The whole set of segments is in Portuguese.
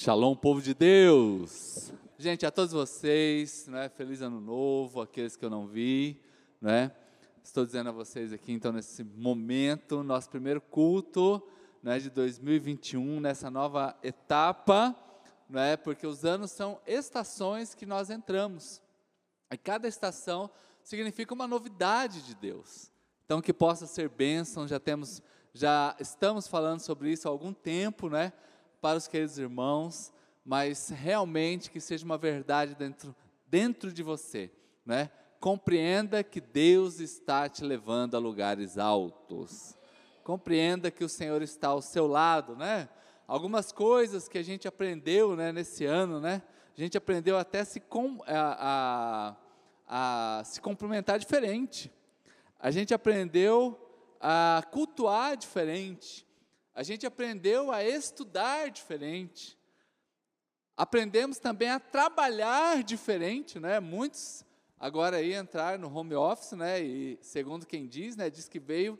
Shalom, povo de Deus! Gente, a todos vocês, né, feliz ano novo, aqueles que eu não vi, né? Estou dizendo a vocês aqui, então, nesse momento, nosso primeiro culto né, de 2021, nessa nova etapa, né, porque os anos são estações que nós entramos. E cada estação significa uma novidade de Deus. Então, que possa ser bênção, já temos, já estamos falando sobre isso há algum tempo, né? Para os queridos irmãos, mas realmente que seja uma verdade dentro, dentro de você, né? Compreenda que Deus está te levando a lugares altos. Compreenda que o Senhor está ao seu lado, né? Algumas coisas que a gente aprendeu, né, nesse ano, né? A gente aprendeu até se com, a, a, a se complementar diferente. A gente aprendeu a cultuar diferente. A gente aprendeu a estudar diferente. Aprendemos também a trabalhar diferente, né? Muitos agora aí entraram no home office, né? E segundo quem diz, né, diz que veio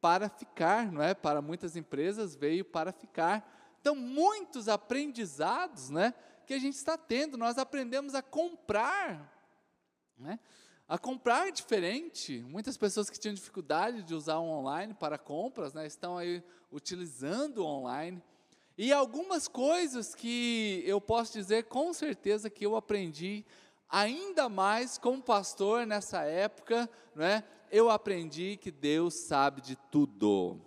para ficar, não é? Para muitas empresas veio para ficar. Então, muitos aprendizados, né, que a gente está tendo. Nós aprendemos a comprar, né? A comprar diferente. Muitas pessoas que tinham dificuldade de usar o online para compras, né, estão aí utilizando o online. E algumas coisas que eu posso dizer com certeza que eu aprendi ainda mais como pastor nessa época, né? Eu aprendi que Deus sabe de tudo,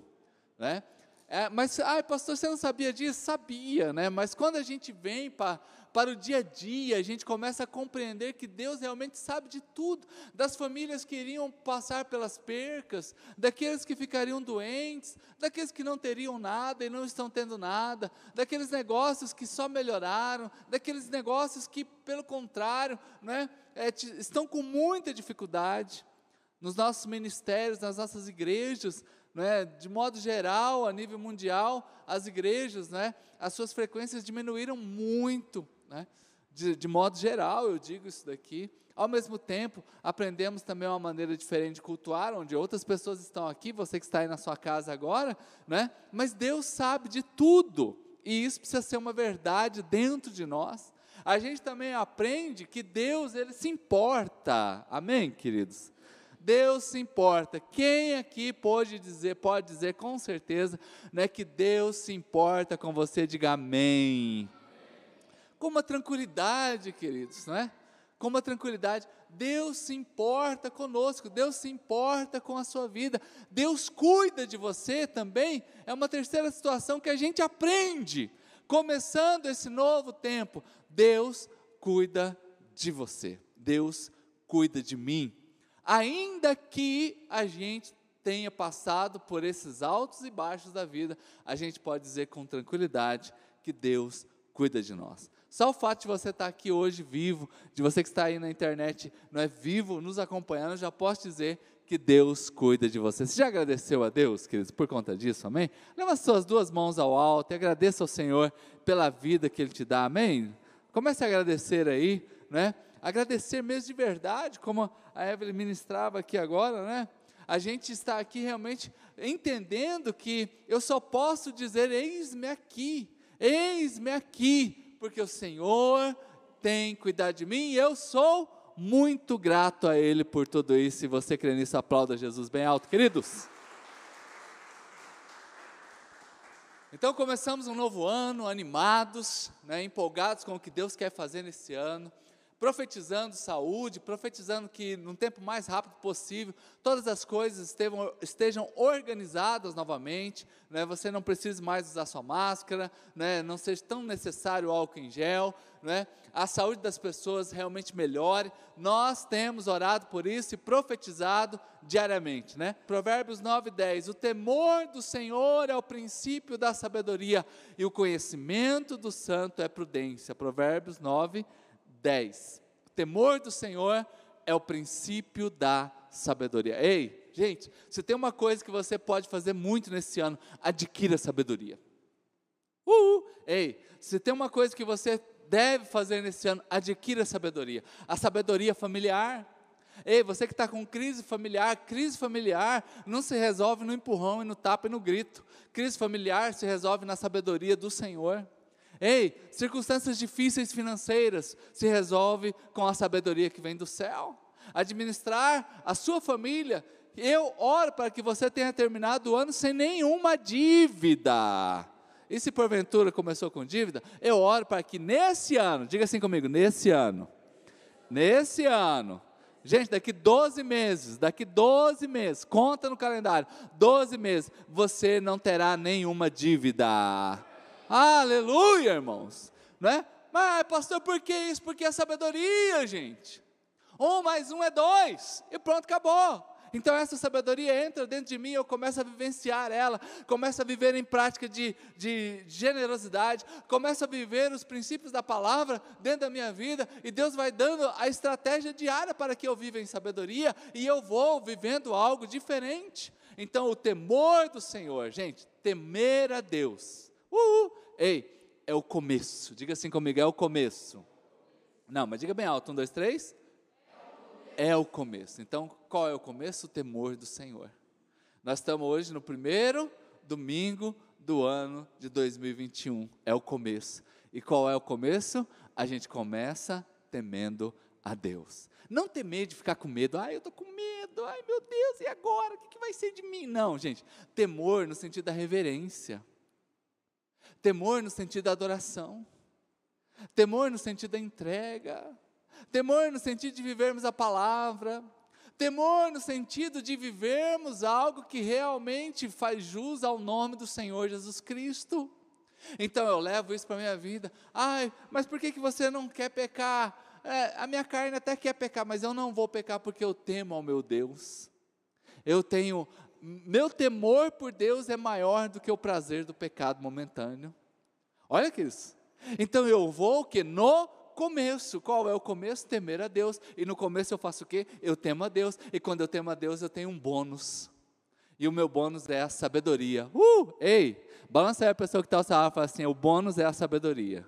né? É, mas, ai, pastor, você não sabia disso? Sabia, né? Mas quando a gente vem para para o dia a dia, a gente começa a compreender que Deus realmente sabe de tudo, das famílias que iriam passar pelas percas, daqueles que ficariam doentes, daqueles que não teriam nada e não estão tendo nada, daqueles negócios que só melhoraram, daqueles negócios que, pelo contrário, né, é, estão com muita dificuldade. Nos nossos ministérios, nas nossas igrejas, né, de modo geral, a nível mundial, as igrejas, né, as suas frequências diminuíram muito né? De, de, modo geral, eu digo isso daqui. Ao mesmo tempo, aprendemos também uma maneira diferente de cultuar, onde outras pessoas estão aqui, você que está aí na sua casa agora, né? mas Deus sabe de tudo, e isso precisa ser uma verdade dentro de nós. A gente também aprende que Deus, Ele se importa, amém, queridos? Deus se importa. Quem aqui pode dizer, pode dizer com certeza, né, que Deus se importa com você? Diga amém com uma tranquilidade, queridos, não é? Com uma tranquilidade. Deus se importa conosco, Deus se importa com a sua vida, Deus cuida de você também. É uma terceira situação que a gente aprende, começando esse novo tempo. Deus cuida de você, Deus cuida de mim. Ainda que a gente tenha passado por esses altos e baixos da vida, a gente pode dizer com tranquilidade que Deus cuida de nós. Só o fato de você estar aqui hoje vivo, de você que está aí na internet, não é vivo, nos acompanhando, já posso dizer que Deus cuida de você. Você já agradeceu a Deus, queridos, por conta disso, amém? Leva as suas duas mãos ao alto e agradeça ao Senhor pela vida que Ele te dá, amém? Comece a agradecer aí, né? Agradecer mesmo de verdade, como a Evelyn ministrava aqui agora, né? A gente está aqui realmente entendendo que eu só posso dizer: eis-me aqui, eis-me aqui, porque o Senhor tem cuidado de mim e eu sou muito grato a Ele por tudo isso. Se você crê nisso, aplauda Jesus bem alto, queridos. Então começamos um novo ano, animados, né, empolgados com o que Deus quer fazer nesse ano profetizando saúde, profetizando que no tempo mais rápido possível todas as coisas estejam, estejam organizadas novamente, né? você não precise mais usar sua máscara, né? não seja tão necessário álcool em gel, né? a saúde das pessoas realmente melhore. Nós temos orado por isso e profetizado diariamente. Né? Provérbios 9, 10: O temor do Senhor é o princípio da sabedoria, e o conhecimento do santo é prudência. Provérbios 9, 10. 10. O temor do Senhor é o princípio da sabedoria. Ei, gente, se tem uma coisa que você pode fazer muito nesse ano, adquira sabedoria. Uhul. Ei, se tem uma coisa que você deve fazer nesse ano, adquira sabedoria. A sabedoria familiar. Ei, você que está com crise familiar, crise familiar não se resolve no empurrão e no tapa e no grito. Crise familiar se resolve na sabedoria do Senhor. Ei, circunstâncias difíceis financeiras se resolve com a sabedoria que vem do céu. Administrar a sua família, eu oro para que você tenha terminado o ano sem nenhuma dívida. E se porventura começou com dívida, eu oro para que nesse ano, diga assim comigo, nesse ano, nesse ano, gente, daqui 12 meses, daqui 12 meses, conta no calendário, 12 meses, você não terá nenhuma dívida. Aleluia, irmãos. Não é? Mas, pastor, por que isso? Porque é sabedoria, gente. Um mais um é dois, e pronto, acabou. Então essa sabedoria entra dentro de mim, eu começo a vivenciar ela, começo a viver em prática de, de generosidade, começo a viver os princípios da palavra dentro da minha vida, e Deus vai dando a estratégia diária para que eu viva em sabedoria, e eu vou vivendo algo diferente. Então o temor do Senhor, gente, temer a Deus, uhul, ei, é o começo, diga assim comigo, é o começo. Não, mas diga bem alto, um, dois, três é o começo. Então, qual é o começo? O temor do Senhor. Nós estamos hoje no primeiro domingo do ano de 2021. É o começo. E qual é o começo? A gente começa temendo a Deus. Não temer de ficar com medo. Ai, eu estou com medo. Ai, meu Deus, e agora? O que, que vai ser de mim? Não, gente. Temor no sentido da reverência. Temor no sentido da adoração. Temor no sentido da entrega temor no sentido de vivermos a palavra, temor no sentido de vivermos algo que realmente faz jus ao nome do Senhor Jesus Cristo. Então eu levo isso para a minha vida. Ai, mas por que, que você não quer pecar? É, a minha carne até quer pecar, mas eu não vou pecar porque eu temo ao meu Deus. Eu tenho, meu temor por Deus é maior do que o prazer do pecado momentâneo. Olha que isso. Então eu vou que no começo. Qual é o começo? Temer a Deus. E no começo eu faço o quê? Eu temo a Deus. E quando eu temo a Deus, eu tenho um bônus. E o meu bônus é a sabedoria. Uh! Ei! Balança aí a pessoa que está ao lado e fala assim: o bônus é a sabedoria.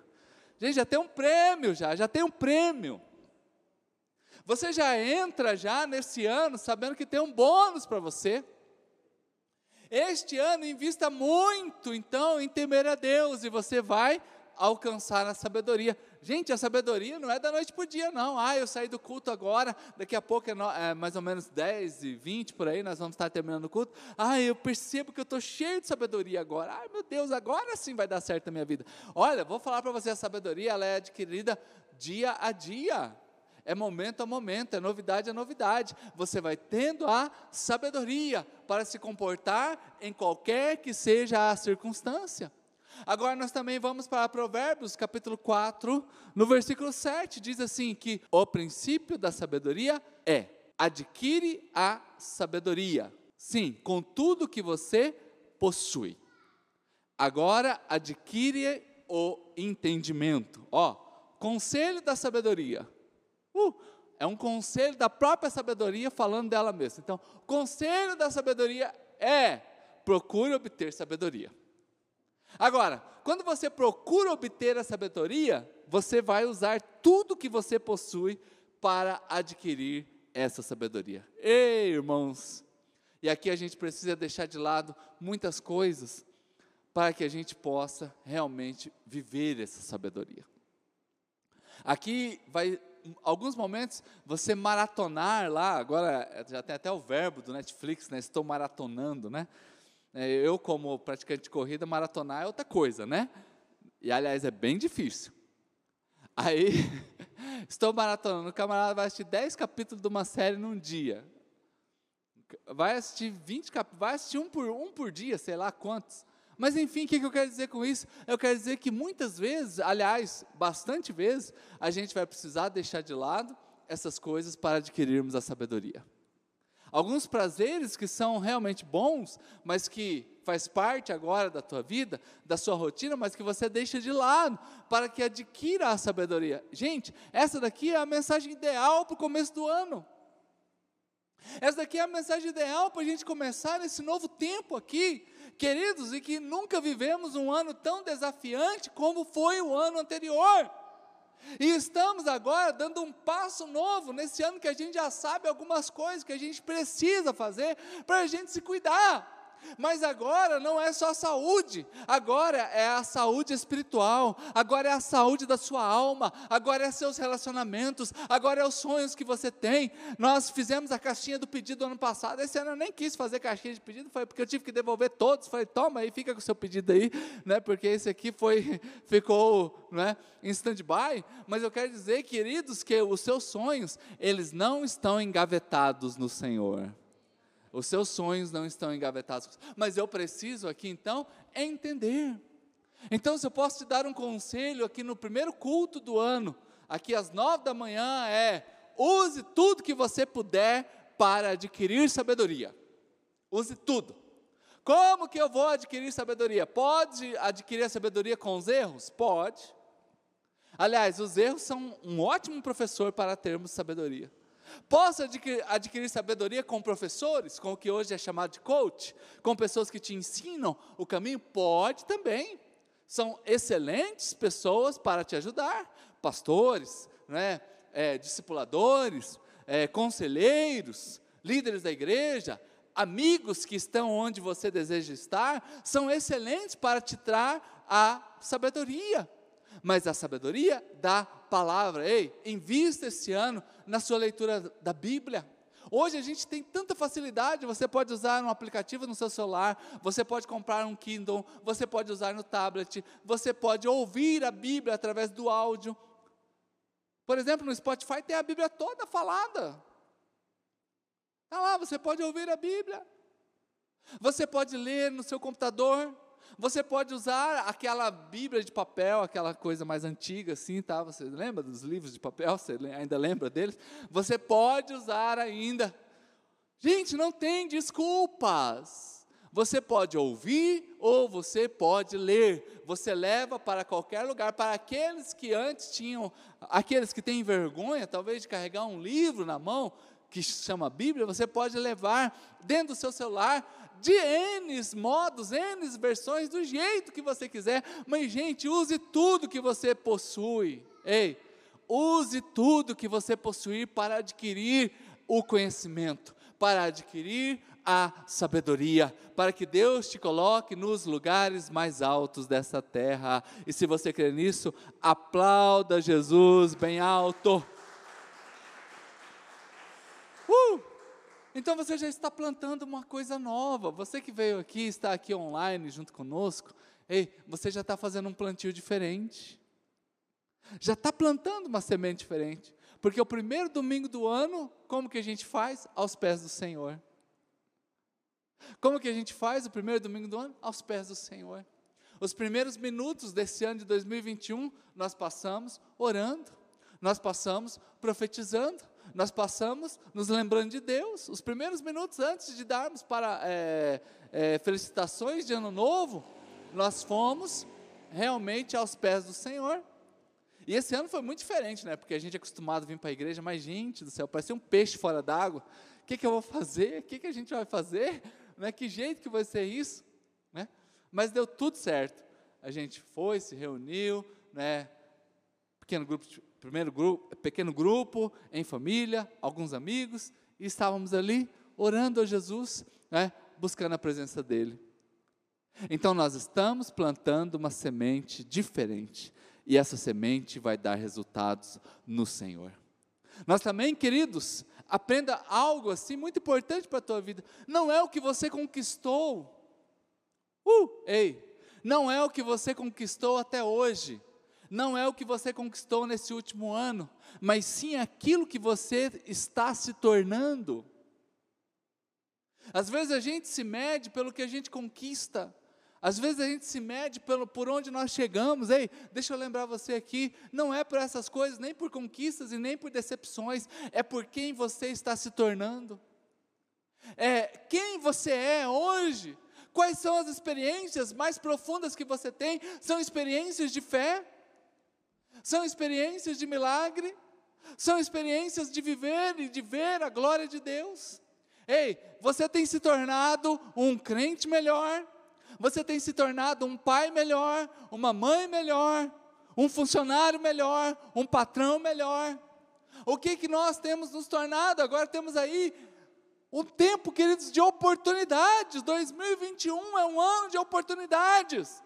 Gente, já tem um prêmio, já, já tem um prêmio. Você já entra já nesse ano sabendo que tem um bônus para você. Este ano invista muito, então, em temer a Deus e você vai alcançar a sabedoria. Gente, a sabedoria não é da noite para o dia, não. Ah, eu saí do culto agora, daqui a pouco é, no, é, mais ou menos 10 e 20 por aí, nós vamos estar terminando o culto. Ah, eu percebo que eu estou cheio de sabedoria agora. Ai, meu Deus, agora sim vai dar certo a minha vida. Olha, vou falar para você, a sabedoria ela é adquirida dia a dia. É momento a momento, é novidade a novidade. Você vai tendo a sabedoria para se comportar em qualquer que seja a circunstância. Agora nós também vamos para Provérbios, capítulo 4, no versículo 7, diz assim que o princípio da sabedoria é: adquire a sabedoria. Sim, com tudo que você possui. Agora adquire o entendimento. Ó, conselho da sabedoria. É um conselho da própria sabedoria falando dela mesma. Então, conselho da sabedoria é procure obter sabedoria. Agora, quando você procura obter a sabedoria, você vai usar tudo que você possui para adquirir essa sabedoria. Ei, irmãos! E aqui a gente precisa deixar de lado muitas coisas para que a gente possa realmente viver essa sabedoria. Aqui vai alguns momentos você maratonar lá, agora já tem até o verbo do Netflix, né? Estou maratonando, né? É, eu, como praticante de corrida, maratonar é outra coisa, né? E, aliás, é bem difícil. Aí, estou maratonando, o camarada vai assistir 10 capítulos de uma série num dia. Vai assistir 20 capítulos, vai assistir um por, um por dia, sei lá quantos. Mas, enfim, o que, eu quero dizer com isso? Eu quero dizer que muitas vezes, aliás, bastante vezes, a gente vai precisar deixar de lado essas coisas para adquirirmos a sabedoria. Alguns prazeres que são realmente bons, mas que faz parte agora da tua vida, da sua rotina, mas que você deixa de lado para que adquira a sabedoria. Gente, essa daqui é a mensagem ideal para o começo do ano. Essa daqui é a mensagem ideal para a gente começar nesse novo tempo aqui, queridos, e que nunca vivemos um ano tão desafiante como foi o ano anterior. E estamos agora dando um passo novo nesse ano que a gente já sabe algumas coisas que a gente precisa fazer para a gente se cuidar. Mas agora não é só saúde, agora é a saúde espiritual, agora é a saúde da sua alma, agora é seus relacionamentos, agora é os sonhos que você tem. Nós fizemos a caixinha do pedido ano passado, esse ano eu nem quis fazer caixinha de pedido, foi porque eu tive que devolver todos. Falei, toma aí, fica com o seu pedido aí, né? Porque esse aqui foi, ficou né, em stand-by. Mas eu quero dizer, queridos, que os seus sonhos, eles não estão engavetados no Senhor. Os seus sonhos não estão engavetados. Mas eu preciso aqui então entender. Então, se eu posso te dar um conselho aqui no primeiro culto do ano, aqui às nove da manhã, é use tudo que você puder para adquirir sabedoria. Use tudo. Como que eu vou adquirir sabedoria? Pode adquirir a sabedoria com os erros? Pode. Aliás, os erros são um ótimo professor para termos sabedoria. Posso adquirir, adquirir, sabedoria com professores, com o que hoje é chamado de coach, com pessoas que te ensinam o caminho? Pode também. São excelentes pessoas para te ajudar, pastores, né, é, discipuladores, é, conselheiros, líderes da igreja, amigos que estão onde você deseja estar, são excelentes para te dar a sabedoria mas a sabedoria da palavra. Ei, invista esse ano na sua leitura da Bíblia. Hoje a gente tem tanta facilidade, você pode usar um aplicativo no seu celular, você pode comprar um Kindle, você pode usar no tablet, você pode ouvir a Bíblia através do áudio. Por exemplo, no Spotify tem a Bíblia toda falada. Está lá, você pode ouvir a Bíblia. Você pode ler no seu computador. Você pode usar aquela Bíblia de papel, aquela coisa mais antiga assim, tá? Você lembra dos livros de papel? Você ainda lembra deles? Você pode usar ainda. Gente, não tem desculpas. Você pode ouvir ou você pode ler. Você leva para qualquer lugar. Para aqueles que antes tinham, aqueles que têm vergonha, talvez, de carregar um livro na mão, que chama Bíblia, você pode levar dentro do seu celular de N modos, N versões, do jeito que você quiser, mas, gente, use tudo que você possui. Ei, use tudo que você possuir para adquirir o conhecimento, para adquirir a sabedoria, para que Deus te coloque nos lugares mais altos dessa terra. E se você crê nisso, aplauda Jesus bem alto. Uh! Então você já está plantando uma coisa nova. Você que veio aqui, está aqui online junto conosco, ei, você já está fazendo um plantio diferente. Já está plantando uma semente diferente. Porque o primeiro domingo do ano, como que a gente faz? Aos pés do Senhor. Como que a gente faz o primeiro domingo do ano? Aos pés do Senhor. Os primeiros minutos desse ano de 2021, nós passamos orando, nós passamos profetizando, nós passamos nos lembrando de Deus. Os primeiros minutos antes de darmos para é, é, felicitações de ano novo, nós fomos realmente aos pés do Senhor. E esse ano foi muito diferente, né? Porque a gente é acostumado a vir para a igreja, mas gente do céu, parecia um peixe fora d'água. O que, que eu vou fazer? O que, que a gente vai fazer? Né? Que jeito que vai ser isso? Né? Mas deu tudo certo. A gente foi, se reuniu, né? Pequeno grupo primeiro grupo, pequeno grupo, em família, alguns amigos, e estávamos ali orando a Jesus, né, buscando a presença dEle. Então nós estamos plantando uma semente diferente, e essa semente vai dar resultados no Senhor. Nós também, queridos, aprenda algo assim muito importante para a tua vida. Não é o que você conquistou. Uh, ei, não é o que você conquistou até hoje não é o que você conquistou nesse último ano, mas sim aquilo que você está se tornando. Às vezes a gente se mede pelo que a gente conquista, às vezes a gente se mede pelo, por onde nós chegamos. Ei, deixa eu lembrar você aqui: não é por essas coisas, nem por conquistas e nem por decepções, é por quem você está se tornando. É quem você é hoje. Quais são as experiências mais profundas que você tem? São experiências de fé são experiências de milagre, são experiências de viver e de ver a glória de Deus. Ei, você tem se tornado um crente melhor, você tem se tornado um pai melhor, uma mãe melhor, um funcionário melhor, um patrão melhor. O que que nós temos nos tornado? Agora temos aí Um tempo, queridos, de oportunidades. 2021 é um ano de oportunidades.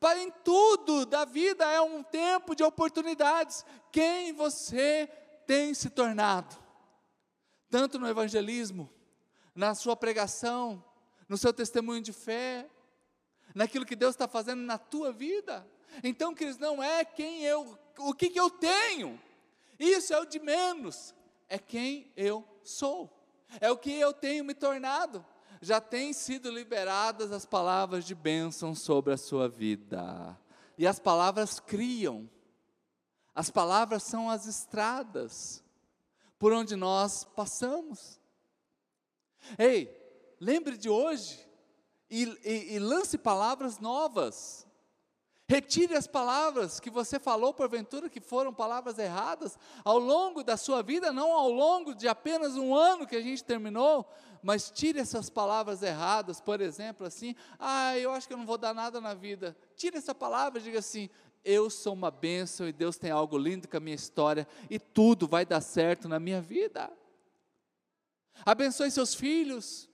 Para em tudo da vida é um tempo de oportunidades. Quem você tem se tornado? Tanto no evangelismo, na sua pregação, no seu testemunho de fé, naquilo que Deus está fazendo na tua vida. Então, queridos, não é quem eu, o que, que eu tenho, isso é o de menos, é quem eu sou, é o que eu tenho me tornado. Já têm sido liberadas as palavras de bênção sobre a sua vida, e as palavras criam, as palavras são as estradas por onde nós passamos. Ei, lembre de hoje e, e, e lance palavras novas. Retire as palavras que você falou, porventura, que foram palavras erradas, ao longo da sua vida, não ao longo de apenas um ano que a gente terminou, mas tire essas palavras erradas, por exemplo, assim, ah, eu acho que eu não vou dar nada na vida. Tire essa palavra e diga assim: eu sou uma bênção e Deus tem algo lindo com a minha história e tudo vai dar certo na minha vida. Abençoe seus filhos,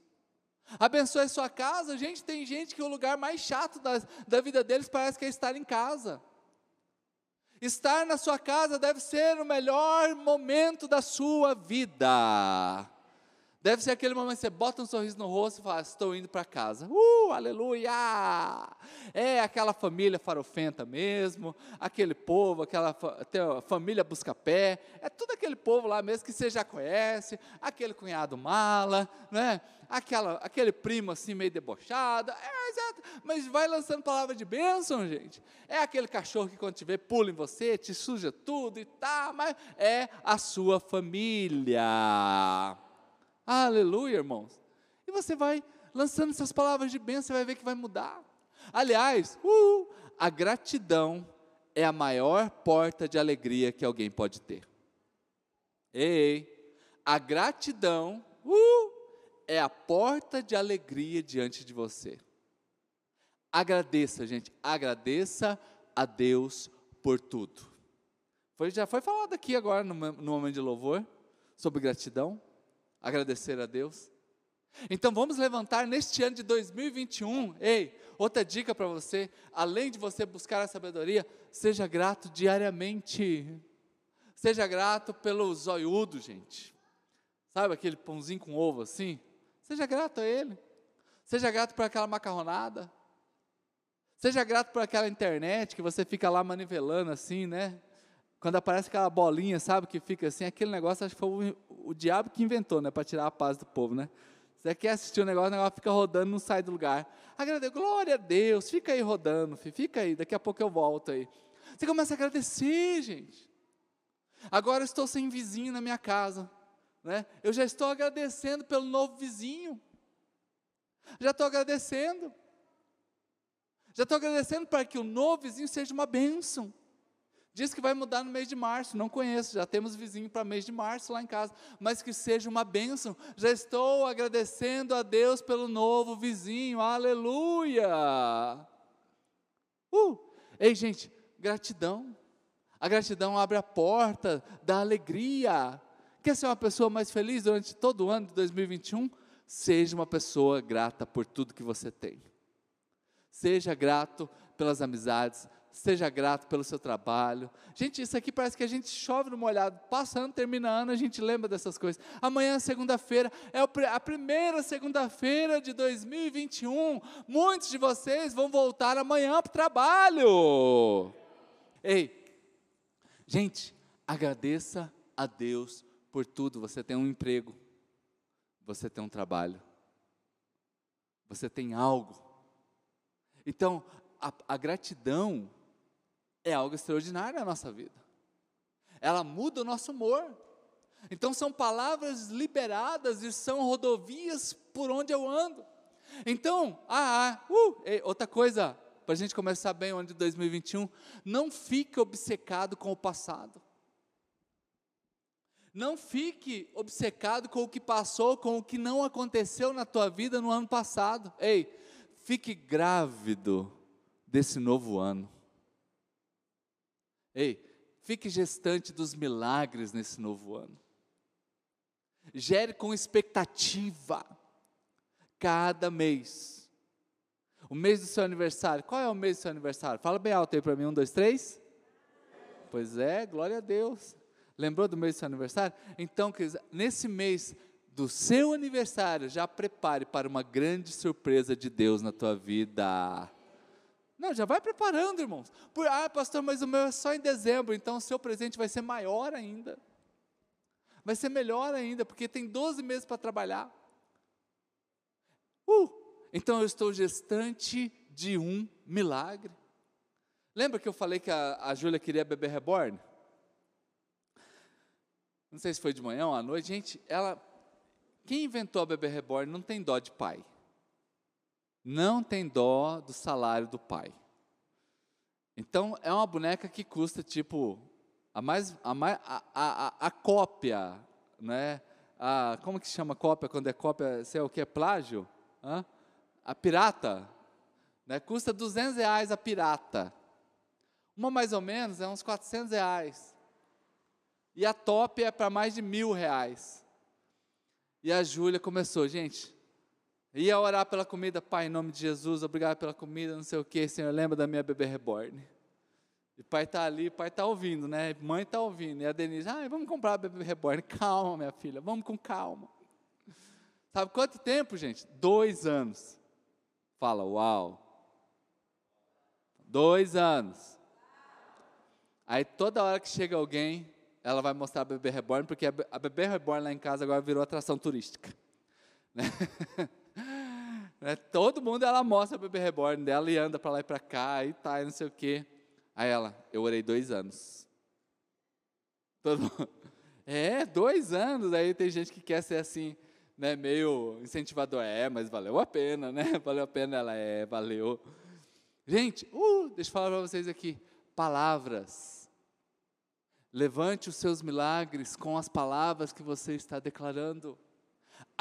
Abençoe sua casa. Gente, tem gente que o lugar mais chato da, da vida deles parece que é estar em casa. Estar na sua casa deve ser o melhor momento da sua vida. Deve ser aquele momento que você bota um sorriso no rosto e fala: Estou indo para casa. Uh, aleluia! É aquela família farofenta mesmo, aquele povo, aquela família busca-pé, é tudo aquele povo lá mesmo que você já conhece, aquele cunhado mala, né? Aquela, aquele primo assim meio debochado, é, exato, mas vai lançando palavra de bênção, gente. É aquele cachorro que quando te vê pula em você, te suja tudo e tá, mas é a sua família. Aleluia, irmãos. E você vai lançando essas palavras de bênção, você vai ver que vai mudar. Aliás, uh, a gratidão é a maior porta de alegria que alguém pode ter. Ei, a gratidão uh, é a porta de alegria diante de você. Agradeça, gente, agradeça a Deus por tudo. Foi, já foi falado aqui agora no, no momento de louvor sobre gratidão agradecer a Deus. Então vamos levantar neste ano de 2021. Ei, outra dica para você: além de você buscar a sabedoria, seja grato diariamente. Seja grato pelo zoiudo, gente. Sabe aquele pãozinho com ovo assim? Seja grato a ele. Seja grato por aquela macarronada. Seja grato por aquela internet que você fica lá manivelando assim, né? Quando aparece aquela bolinha, sabe, que fica assim, aquele negócio, acho que foi o, diabo que inventou, né, para tirar a paz do povo, né? Você quer assistir o um negócio, o negócio fica rodando, não sai do lugar. Agradeço, glória a Deus, fica aí rodando, filho, fica aí, daqui a pouco eu volto aí. Você começa a agradecer, gente. Agora eu estou sem vizinho na minha casa, né? Eu já estou agradecendo pelo novo vizinho. Já estou agradecendo. Já estou agradecendo para que o novo vizinho seja uma bênção. Diz que vai mudar no mês de março, não conheço, já temos vizinho para mês de março lá em casa, mas que seja uma bênção. Já estou agradecendo a Deus pelo novo vizinho, aleluia! Uh! Ei, gente, gratidão. A gratidão abre a porta da alegria. Quer ser uma pessoa mais feliz durante todo o ano de 2021? Seja uma pessoa grata por tudo que você tem. Seja grato pelas amizades, seja grato pelo seu trabalho. Gente, isso aqui parece que a gente chove no molhado, passando, terminando, a gente lembra dessas coisas. Amanhã, segunda-feira, é a primeira segunda-feira de 2021. Muitos de vocês vão voltar amanhã para o trabalho. Ei, gente, agradeça a Deus por tudo. Você tem um emprego, você tem um trabalho, você tem algo. Então, a, a gratidão é algo extraordinário na nossa vida. Ela muda o nosso humor. Então são palavras liberadas e são rodovias por onde eu ando. Então, ah, ah uh, outra coisa, para a gente começar bem o ano de 2021, não fique obcecado com o passado. Não fique obcecado com o que passou, com o que não aconteceu na tua vida no ano passado. Ei, fique grávido desse novo ano. Ei, fique gestante dos milagres nesse novo ano. Gere com expectativa. Cada mês. O mês do seu aniversário. Qual é o mês do seu aniversário? Fala bem alto aí para mim. Um, dois, três. Pois é, glória a Deus. Lembrou do mês do seu aniversário? Então, nesse mês do seu aniversário, já prepare para uma grande surpresa de Deus na tua vida. Não, já vai preparando, irmãos. Por, ah, pastor, mas o meu é só em dezembro, então o seu presente vai ser maior ainda. Vai ser melhor ainda, porque tem 12 meses para trabalhar. Uh, então eu estou gestante de um milagre. Lembra que eu falei que a, a Júlia queria bebê reborn? Não sei se foi de manhã ou à noite. Gente, ela. Quem inventou a bebê reborn não tem dó de pai não tem dó do salário do pai. Então, é uma boneca que custa, tipo, a mais, a, mais, a, a, a cópia, né? A, como que chama cópia quando é cópia, sei o que, é plágio? Hã? A pirata, né? Custa 200 reais a pirata. Uma mais ou menos é uns 400 reais. E a top é para mais de mil reais. E a Júlia começou, gente, Ia orar pela comida, Pai, em nome de Jesus, obrigado pela comida, não sei o que, Senhor, lembra da minha bebê reborn. E pai está ali, pai está ouvindo, né? Mãe está ouvindo. E a Denise, ah, vamos comprar a bebê reborn. Calma, minha filha, vamos com calma. Sabe quanto tempo, gente? Dois anos. Fala, uau. Dois anos. Aí toda hora que chega alguém, ela vai mostrar a bebê reborn, porque a bebê reborn lá em casa agora virou atração turística. Né? Né? Todo mundo ela mostra o bebê reborn dela e anda para lá e para cá e tá, e não sei o quê. Aí ela, eu orei dois anos. Todo mundo, é, dois anos. Aí tem gente que quer ser assim, né, meio incentivador. É, mas valeu a pena, né? Valeu a pena. Ela, é, valeu. Gente, uh, deixa eu falar para vocês aqui. Palavras. Levante os seus milagres com as palavras que você está declarando.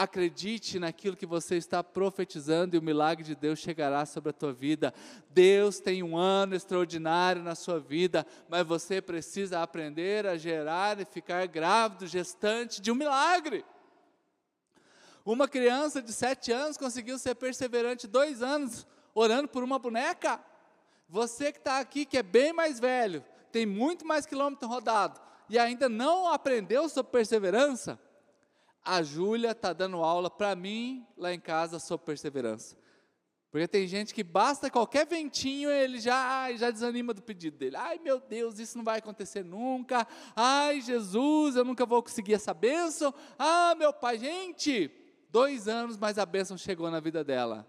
Acredite naquilo que você está profetizando e o milagre de Deus chegará sobre a tua vida. Deus tem um ano extraordinário na sua vida, mas você precisa aprender a gerar e ficar grávido, gestante de um milagre. Uma criança de sete anos conseguiu ser perseverante dois anos orando por uma boneca. Você que está aqui, que é bem mais velho, tem muito mais quilômetro rodado e ainda não aprendeu sobre perseverança, a Júlia está dando aula para mim lá em casa sobre perseverança. Porque tem gente que basta qualquer ventinho, ele já, já desanima do pedido dele. Ai meu Deus, isso não vai acontecer nunca. Ai Jesus, eu nunca vou conseguir essa bênção. Ah, meu pai, gente, dois anos, mas a bênção chegou na vida dela.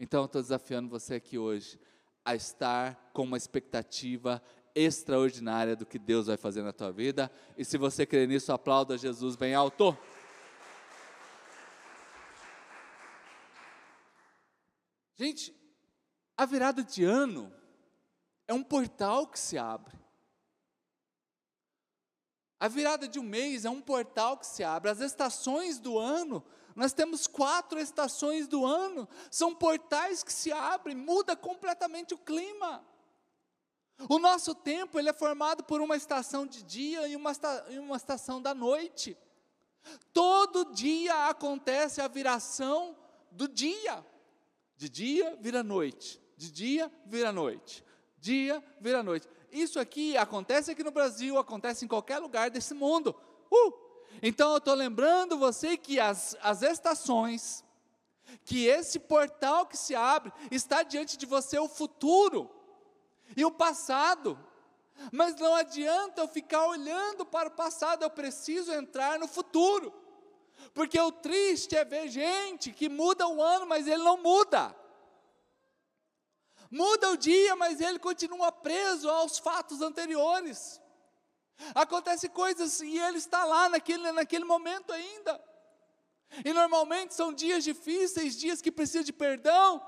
Então eu estou desafiando você aqui hoje a estar com uma expectativa extraordinária do que Deus vai fazer na tua vida. E se você crê nisso, aplauda Jesus bem alto. Gente, a virada de ano é um portal que se abre. A virada de um mês é um portal que se abre. As estações do ano, nós temos quatro estações do ano, são portais que se abrem, muda completamente o clima. O nosso tempo ele é formado por uma estação de dia e uma, e uma estação da noite. Todo dia acontece a viração do dia. De dia vira noite, de dia vira noite, dia vira noite. Isso aqui acontece aqui no Brasil, acontece em qualquer lugar desse mundo. Uh! Então eu estou lembrando você que as, as estações, que esse portal que se abre, está diante de você o futuro e o passado. Mas não adianta eu ficar olhando para o passado, eu preciso entrar no futuro. Porque o triste é ver gente que muda o ano, mas ele não muda. Muda o dia, mas ele continua preso aos fatos anteriores. Acontece coisas e ele está lá naquele, naquele momento ainda. E normalmente são dias difíceis, dias que precisam de perdão,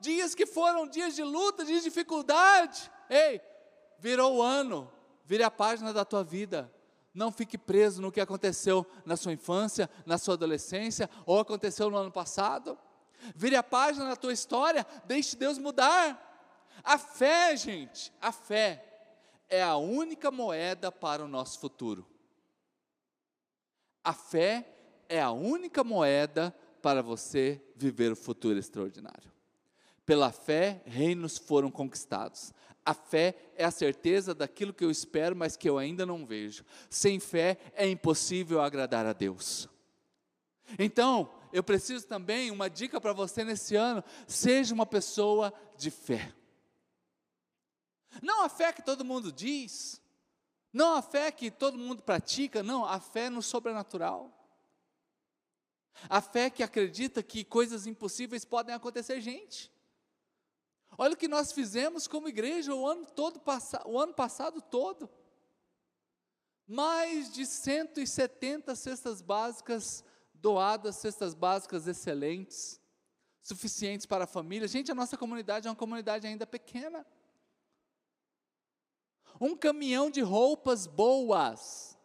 dias que foram dias de luta, dias de dificuldade. Ei, virou o ano, vire a página da tua vida. Não fique preso no que aconteceu na sua infância, na sua adolescência ou aconteceu no ano passado. Vire a página da tua história, deixe Deus mudar. A fé, gente, a fé é a única moeda para o nosso futuro. A fé é a única moeda para você viver o futuro extraordinário. Pela fé, reinos foram conquistados. A fé é a certeza daquilo que eu espero, mas que eu ainda não vejo. Sem fé é impossível agradar a Deus. Então, eu preciso também, uma dica para você nesse ano: seja uma pessoa de fé. Não a fé que todo mundo diz, não a fé que todo mundo pratica, não, a fé no sobrenatural. A fé que acredita que coisas impossíveis podem acontecer, gente. Olha o que nós fizemos como igreja o ano todo o ano passado todo. Mais de 170 cestas básicas doadas, cestas básicas excelentes, suficientes para a família. Gente, a nossa comunidade é uma comunidade ainda pequena. Um caminhão de roupas boas.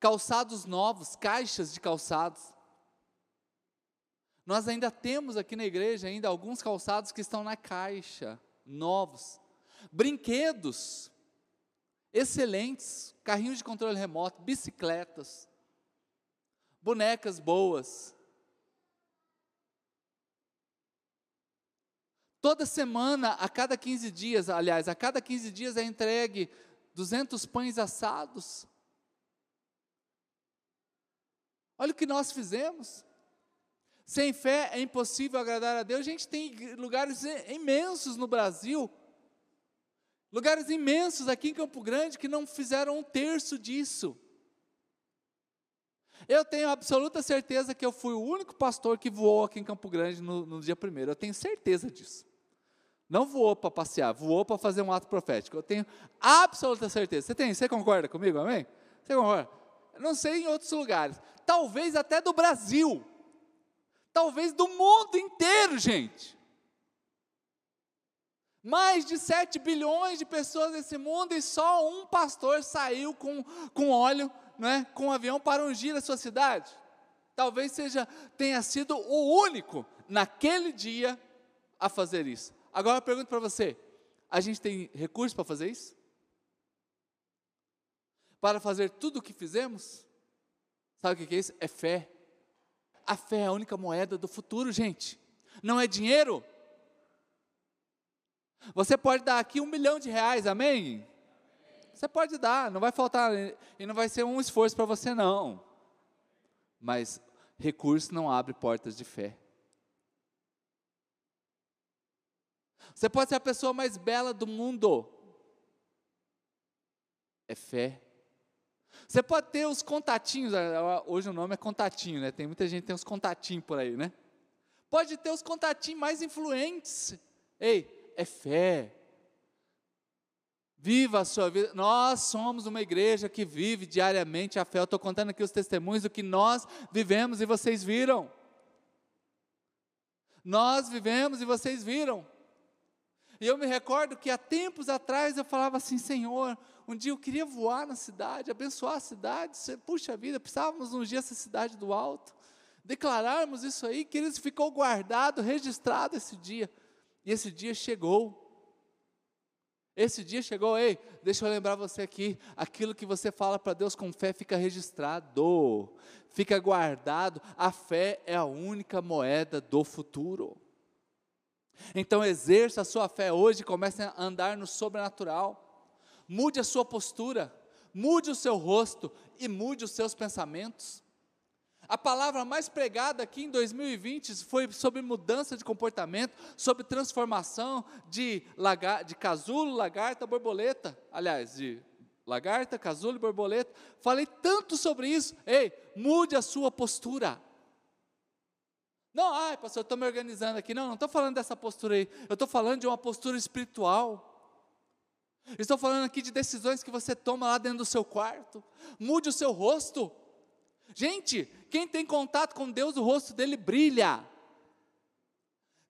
Calçados novos, caixas de calçados. Nós ainda temos aqui na igreja ainda alguns calçados que estão na caixa, novos. Brinquedos excelentes, carrinhos de controle remoto, bicicletas, bonecas boas. Toda semana, a cada 15 dias, aliás, a cada 15 dias é entregue 200 pães assados. Olha o que nós fizemos. Sem fé é impossível agradar a Deus. A gente tem lugares imensos no Brasil, lugares imensos aqui em Campo Grande que não fizeram um terço disso. Eu tenho absoluta certeza que eu fui o único pastor que voou aqui em Campo Grande no, no dia primeiro. Eu tenho certeza disso. Não voou para passear, voou para fazer um ato profético. Eu tenho absoluta certeza. Você tem? Você concorda comigo? Amém? Você concorda? Eu não sei em outros lugares. Talvez até do Brasil talvez do mundo inteiro, gente. Mais de 7 bilhões de pessoas nesse mundo e só um pastor saiu com, com óleo, né, com um avião para ungir a sua cidade. Talvez seja tenha sido o único naquele dia a fazer isso. Agora eu pergunto para você: a gente tem recursos para fazer isso? Para fazer tudo o que fizemos? Sabe o que é isso? É fé. A fé é a única moeda do futuro, gente. Não é dinheiro. Você pode dar aqui um milhão de reais, amém? Você pode dar, não vai faltar, e não vai ser um esforço para você, não. Mas recurso não abre portas de fé. Você pode ser a pessoa mais bela do mundo. É fé você pode ter os contatinhos, hoje o nome é contatinho, né? Tem muita gente que tem os contatinhos por aí, né? Pode ter os contatinhos mais influentes. Ei, é fé. Viva a sua vida. Nós somos uma igreja que vive diariamente a fé. Eu estou contando aqui os testemunhos do que nós vivemos e vocês viram. Nós vivemos e vocês viram. E eu me recordo que há tempos atrás eu falava assim, Senhor, um dia eu queria voar na cidade, abençoar a cidade. Puxa vida, precisávamos ungir essa cidade do alto. Declararmos isso aí, queridos, ficou guardado, registrado esse dia. E esse dia chegou. Esse dia chegou, ei, deixa eu lembrar você aqui, aquilo que você fala para Deus com fé fica registrado, fica guardado. A fé é a única moeda do futuro. Então exerça a sua fé hoje, comece a andar no sobrenatural mude a sua postura, mude o seu rosto e mude os seus pensamentos. A palavra mais pregada aqui em 2020 foi sobre mudança de comportamento, sobre transformação de, lagar, de casulo, lagarta, borboleta. Aliás, de lagarta, casulo e borboleta. Falei tanto sobre isso. Ei, mude a sua postura. Não, ai, pastor, eu estou me organizando aqui. Não, não estou falando dessa postura aí. Eu estou falando de uma postura espiritual. Estou falando aqui de decisões que você toma lá dentro do seu quarto. Mude o seu rosto. Gente, quem tem contato com Deus, o rosto dele brilha.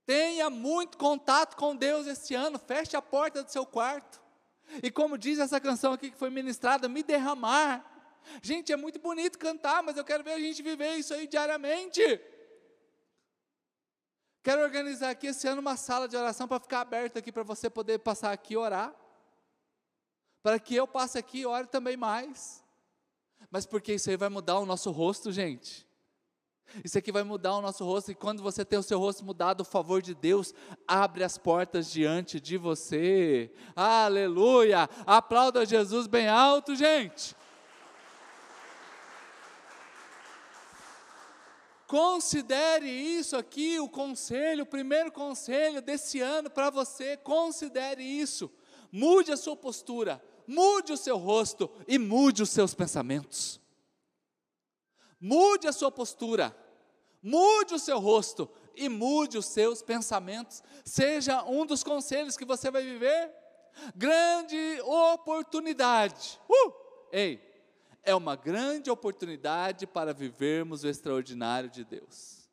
Tenha muito contato com Deus esse ano. Feche a porta do seu quarto. E como diz essa canção aqui que foi ministrada, me derramar. Gente, é muito bonito cantar, mas eu quero ver a gente viver isso aí diariamente. Quero organizar aqui esse ano uma sala de oração para ficar aberta aqui para você poder passar aqui e orar para que eu passe aqui e ore também mais. Mas porque isso aí vai mudar o nosso rosto, gente. Isso aqui vai mudar o nosso rosto, e quando você tem o seu rosto mudado, o favor de Deus abre as portas diante de você. Aleluia! Aplauda Jesus bem alto, gente. Considere isso aqui, o conselho, o primeiro conselho desse ano para você. Considere isso. Mude a sua postura, mude o seu rosto e mude os seus pensamentos. Mude a sua postura, mude o seu rosto e mude os seus pensamentos. Seja um dos conselhos que você vai viver. Grande oportunidade. Uh! Ei, é uma grande oportunidade para vivermos o extraordinário de Deus.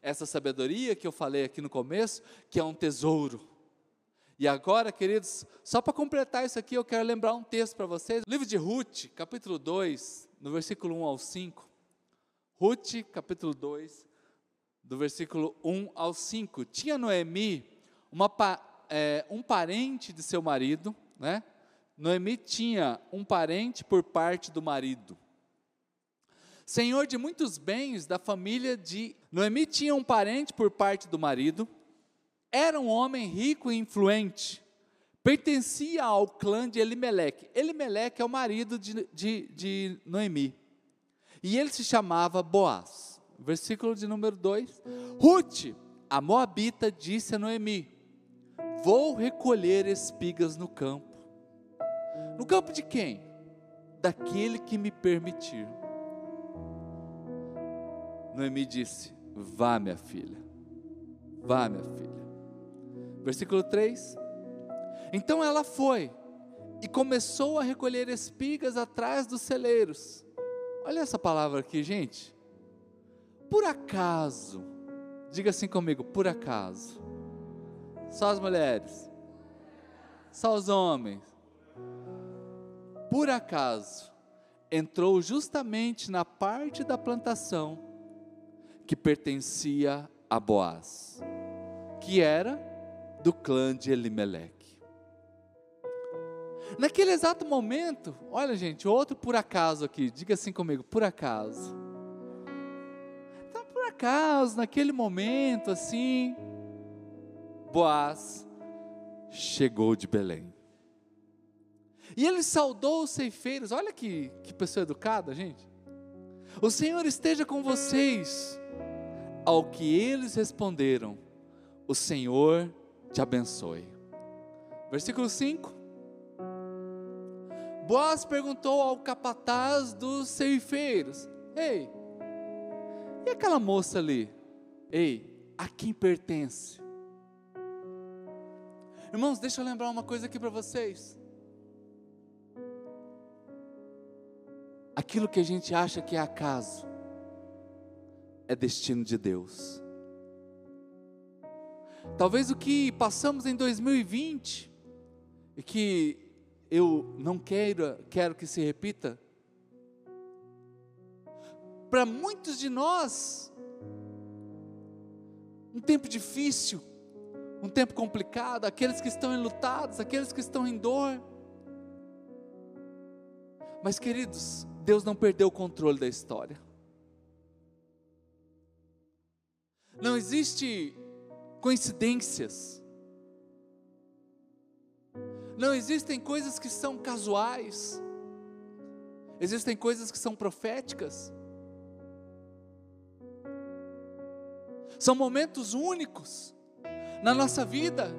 Essa sabedoria que eu falei aqui no começo, que é um tesouro. E agora, queridos, só para completar isso aqui, eu quero lembrar um texto para vocês. livro de Ruth, capítulo 2, no versículo 1 ao 5. Ruth, capítulo 2, do versículo 1 ao 5. Tinha Noemi uma, é, um parente de seu marido, né? Noemi tinha um parente por parte do marido. Senhor de muitos bens da família de. Noemi tinha um parente por parte do marido, era um homem rico e influente, pertencia ao clã de Elimeleque. Elimeleque é o marido de, de, de Noemi. E ele se chamava Boaz. Versículo de número 2. Ruth, a Moabita, disse a Noemi: Vou recolher espigas no campo. No campo de quem? Daquele que me permitir. Noemi disse: Vá, minha filha. Vá, minha filha. Versículo 3. Então ela foi e começou a recolher espigas atrás dos celeiros Olha essa palavra aqui, gente. Por acaso, diga assim comigo, por acaso. Só as mulheres. Só os homens. Por acaso, entrou justamente na parte da plantação que pertencia a Boaz, que era do clã de Elimeleque. Naquele exato momento, olha gente, outro por acaso aqui, diga assim comigo, por acaso. Então, por acaso, naquele momento assim, Boaz chegou de Belém. E ele saudou os ceifeiros, olha que, que pessoa educada, gente. O Senhor esteja com vocês. Ao que eles responderam, o Senhor te abençoe. Versículo 5. Boaz perguntou ao capataz dos ceifeiros: Ei, e aquela moça ali? Ei, a quem pertence? Irmãos, deixa eu lembrar uma coisa aqui para vocês. Aquilo que a gente acha que é acaso, é destino de Deus. Talvez o que passamos em 2020 e que eu não quero, quero que se repita. Para muitos de nós, um tempo difícil, um tempo complicado, aqueles que estão enlutados, aqueles que estão em dor. Mas, queridos, Deus não perdeu o controle da história. Não existe coincidências. Não existem coisas que são casuais, existem coisas que são proféticas. São momentos únicos na nossa vida.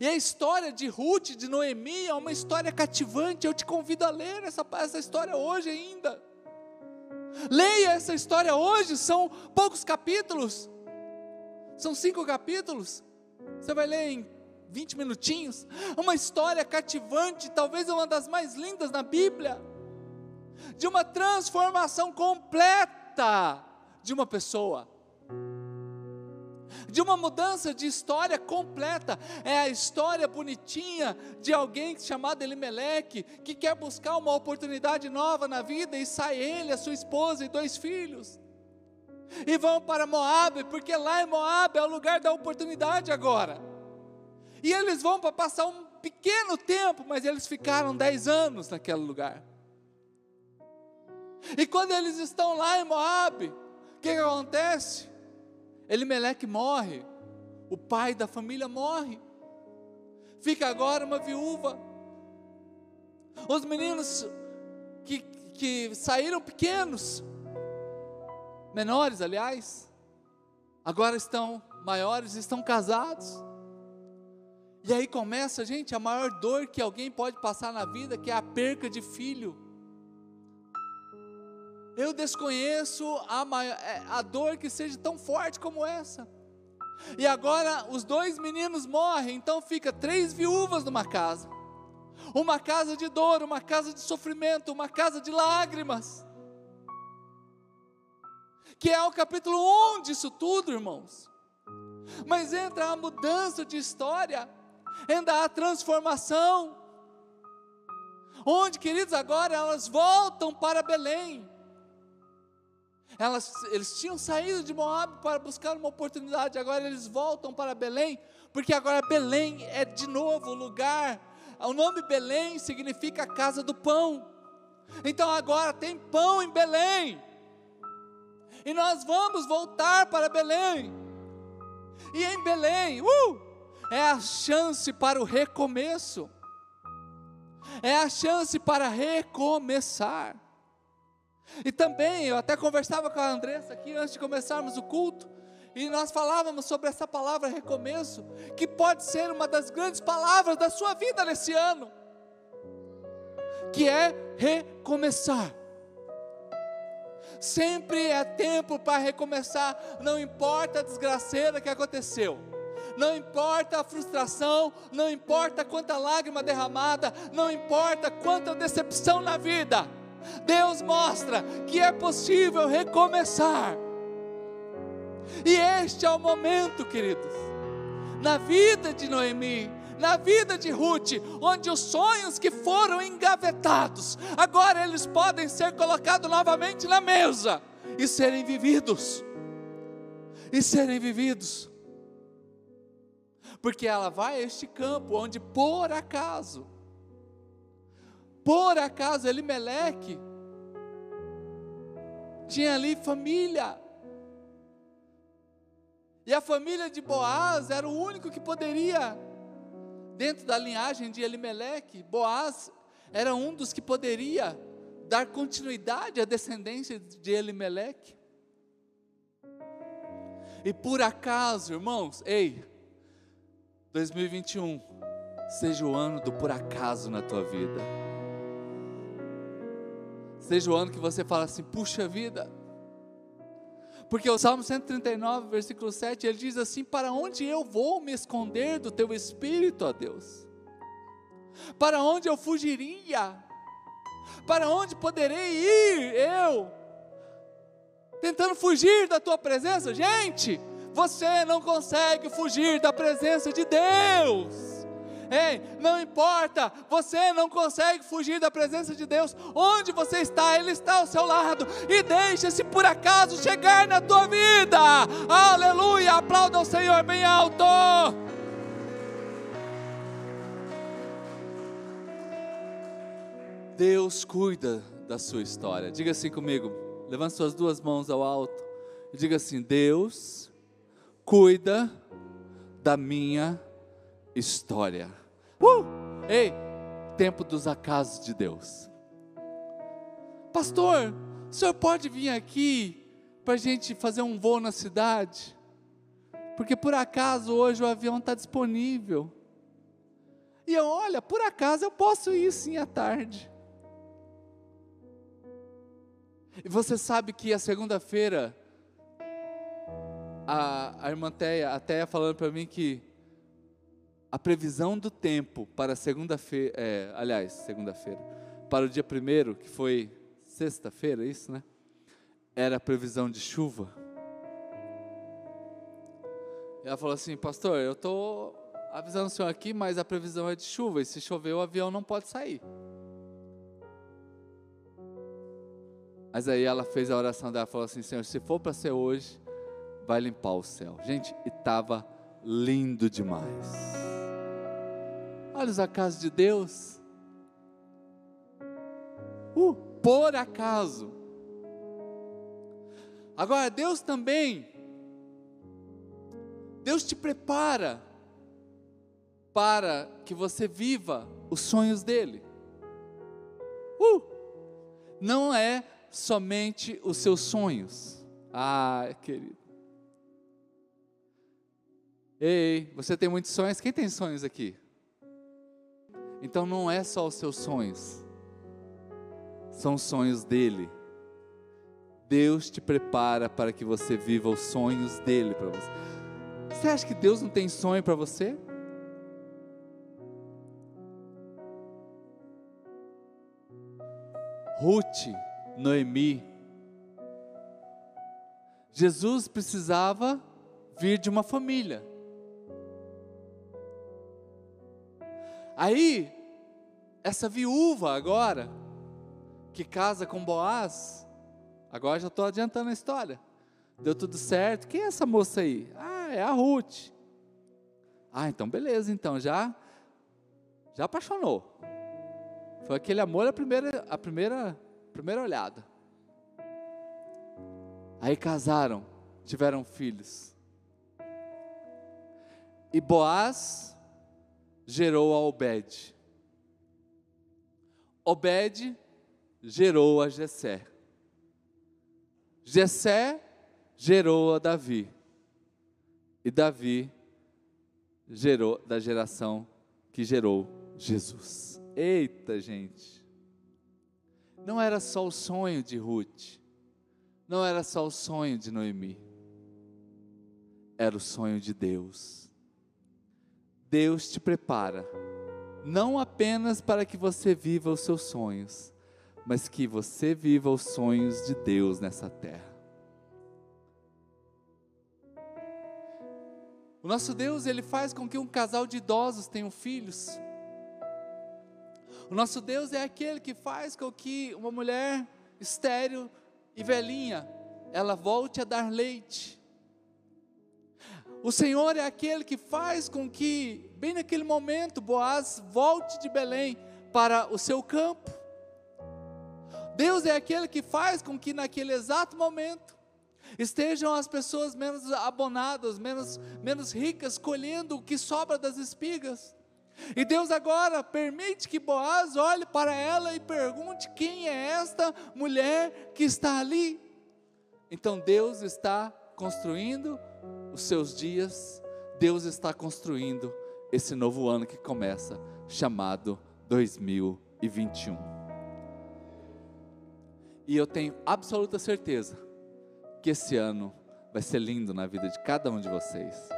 E a história de Ruth, de Noemi, é uma história cativante. Eu te convido a ler essa, essa história hoje ainda. Leia essa história hoje, são poucos capítulos. São cinco capítulos. Você vai ler em 20 minutinhos, uma história cativante, talvez uma das mais lindas na Bíblia, de uma transformação completa de uma pessoa, de uma mudança de história completa. É a história bonitinha de alguém chamado Elimeleque, que quer buscar uma oportunidade nova na vida e sai ele, a sua esposa e dois filhos. E vão para Moab, porque lá em Moab é o lugar da oportunidade agora. E eles vão para passar um pequeno tempo, mas eles ficaram dez anos naquele lugar. E quando eles estão lá em Moab, o que, que acontece? Elimeleque morre, o pai da família morre, fica agora uma viúva. Os meninos que, que saíram pequenos, menores, aliás, agora estão maiores, estão casados. E aí começa, gente, a maior dor que alguém pode passar na vida, que é a perca de filho. Eu desconheço a, maior, é, a dor que seja tão forte como essa. E agora os dois meninos morrem, então fica três viúvas numa casa. Uma casa de dor, uma casa de sofrimento, uma casa de lágrimas. Que é o capítulo 1 disso tudo, irmãos. Mas entra a mudança de história ainda há transformação. Onde, queridos, agora elas voltam para Belém. Elas, eles tinham saído de Moab para buscar uma oportunidade, agora eles voltam para Belém, porque agora Belém é de novo o lugar. O nome Belém significa casa do pão. Então agora tem pão em Belém. E nós vamos voltar para Belém. E em Belém, uh, é a chance para o recomeço, é a chance para recomeçar. E também, eu até conversava com a Andressa aqui antes de começarmos o culto, e nós falávamos sobre essa palavra recomeço, que pode ser uma das grandes palavras da sua vida nesse ano, que é recomeçar. Sempre é tempo para recomeçar, não importa a desgraceira que aconteceu. Não importa a frustração, não importa quanta lágrima derramada, não importa quanta decepção na vida, Deus mostra que é possível recomeçar. E este é o momento, queridos, na vida de Noemi, na vida de Ruth, onde os sonhos que foram engavetados, agora eles podem ser colocados novamente na mesa e serem vividos. E serem vividos porque ela vai a este campo onde por acaso, por acaso Elimeleque tinha ali família. E a família de Boaz era o único que poderia, dentro da linhagem de Elimeleque, Boaz era um dos que poderia dar continuidade à descendência de Elimeleque. E por acaso, irmãos, ei, 2021 seja o ano do por acaso na tua vida. Seja o ano que você fala assim: puxa vida. Porque o Salmo 139, versículo 7, ele diz assim: Para onde eu vou me esconder do teu espírito, ó Deus? Para onde eu fugiria? Para onde poderei ir eu? Tentando fugir da tua presença? Gente, você não consegue fugir da presença de Deus. Ei, não importa, você não consegue fugir da presença de Deus. Onde você está, Ele está ao seu lado. E deixa se por acaso chegar na tua vida. Aleluia! Aplauda o Senhor bem alto. Deus cuida da sua história. Diga assim comigo. Levante suas duas mãos ao alto e diga assim: Deus cuida da minha história. Uh! Ei, tempo dos acasos de Deus. Pastor, o senhor pode vir aqui para a gente fazer um voo na cidade? Porque por acaso hoje o avião está disponível. E eu, olha, por acaso eu posso ir sim à tarde. E você sabe que a segunda-feira a, a irmã Teia, a Teia falando para mim que a previsão do tempo para segunda-feira, é, aliás, segunda-feira, para o dia primeiro, que foi sexta-feira, isso, né? Era a previsão de chuva. E ela falou assim, pastor, eu estou avisando o senhor aqui, mas a previsão é de chuva, e se chover o avião não pode sair. Mas aí ela fez a oração dela, falou assim, Senhor, se for para ser hoje, vai limpar o céu. Gente, e estava lindo demais. Olha os acasos de Deus. Uh, por acaso, Agora, Deus também, Deus te prepara para que você viva os sonhos dele. Uh! Não é somente os seus sonhos. Ah, querido. Ei, você tem muitos sonhos? Quem tem sonhos aqui? Então não é só os seus sonhos, são os sonhos dele. Deus te prepara para que você viva os sonhos dele para você. Você acha que Deus não tem sonho para você? Ruth, Noemi. Jesus precisava vir de uma família. Aí, essa viúva agora, que casa com Boaz, agora já estou adiantando a história. Deu tudo certo. Quem é essa moça aí? Ah, é a Ruth. Ah, então beleza, então já já apaixonou. Foi aquele amor a primeira, a primeira, primeira olhada. Aí casaram, tiveram filhos. E Boaz gerou a Obed. Obed gerou a Jessé. Jessé gerou a Davi. E Davi gerou da geração que gerou Jesus. Eita, gente. Não era só o sonho de Ruth. Não era só o sonho de Noemi. Era o sonho de Deus. Deus te prepara não apenas para que você viva os seus sonhos, mas que você viva os sonhos de Deus nessa terra. O nosso Deus, ele faz com que um casal de idosos tenham filhos. O nosso Deus é aquele que faz com que uma mulher estéril e velhinha, ela volte a dar leite. O Senhor é aquele que faz com que, bem naquele momento, Boaz volte de Belém para o seu campo. Deus é aquele que faz com que naquele exato momento estejam as pessoas menos abonadas, menos, menos ricas, colhendo o que sobra das espigas. E Deus agora permite que Boaz olhe para ela e pergunte: quem é esta mulher que está ali? Então Deus está construindo os seus dias, Deus está construindo esse novo ano que começa, chamado 2021. E eu tenho absoluta certeza que esse ano vai ser lindo na vida de cada um de vocês.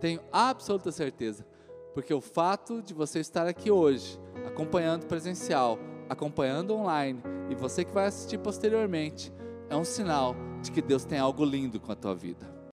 Tenho absoluta certeza porque o fato de você estar aqui hoje, acompanhando presencial, acompanhando online, e você que vai assistir posteriormente, é um sinal de que Deus tem algo lindo com a tua vida.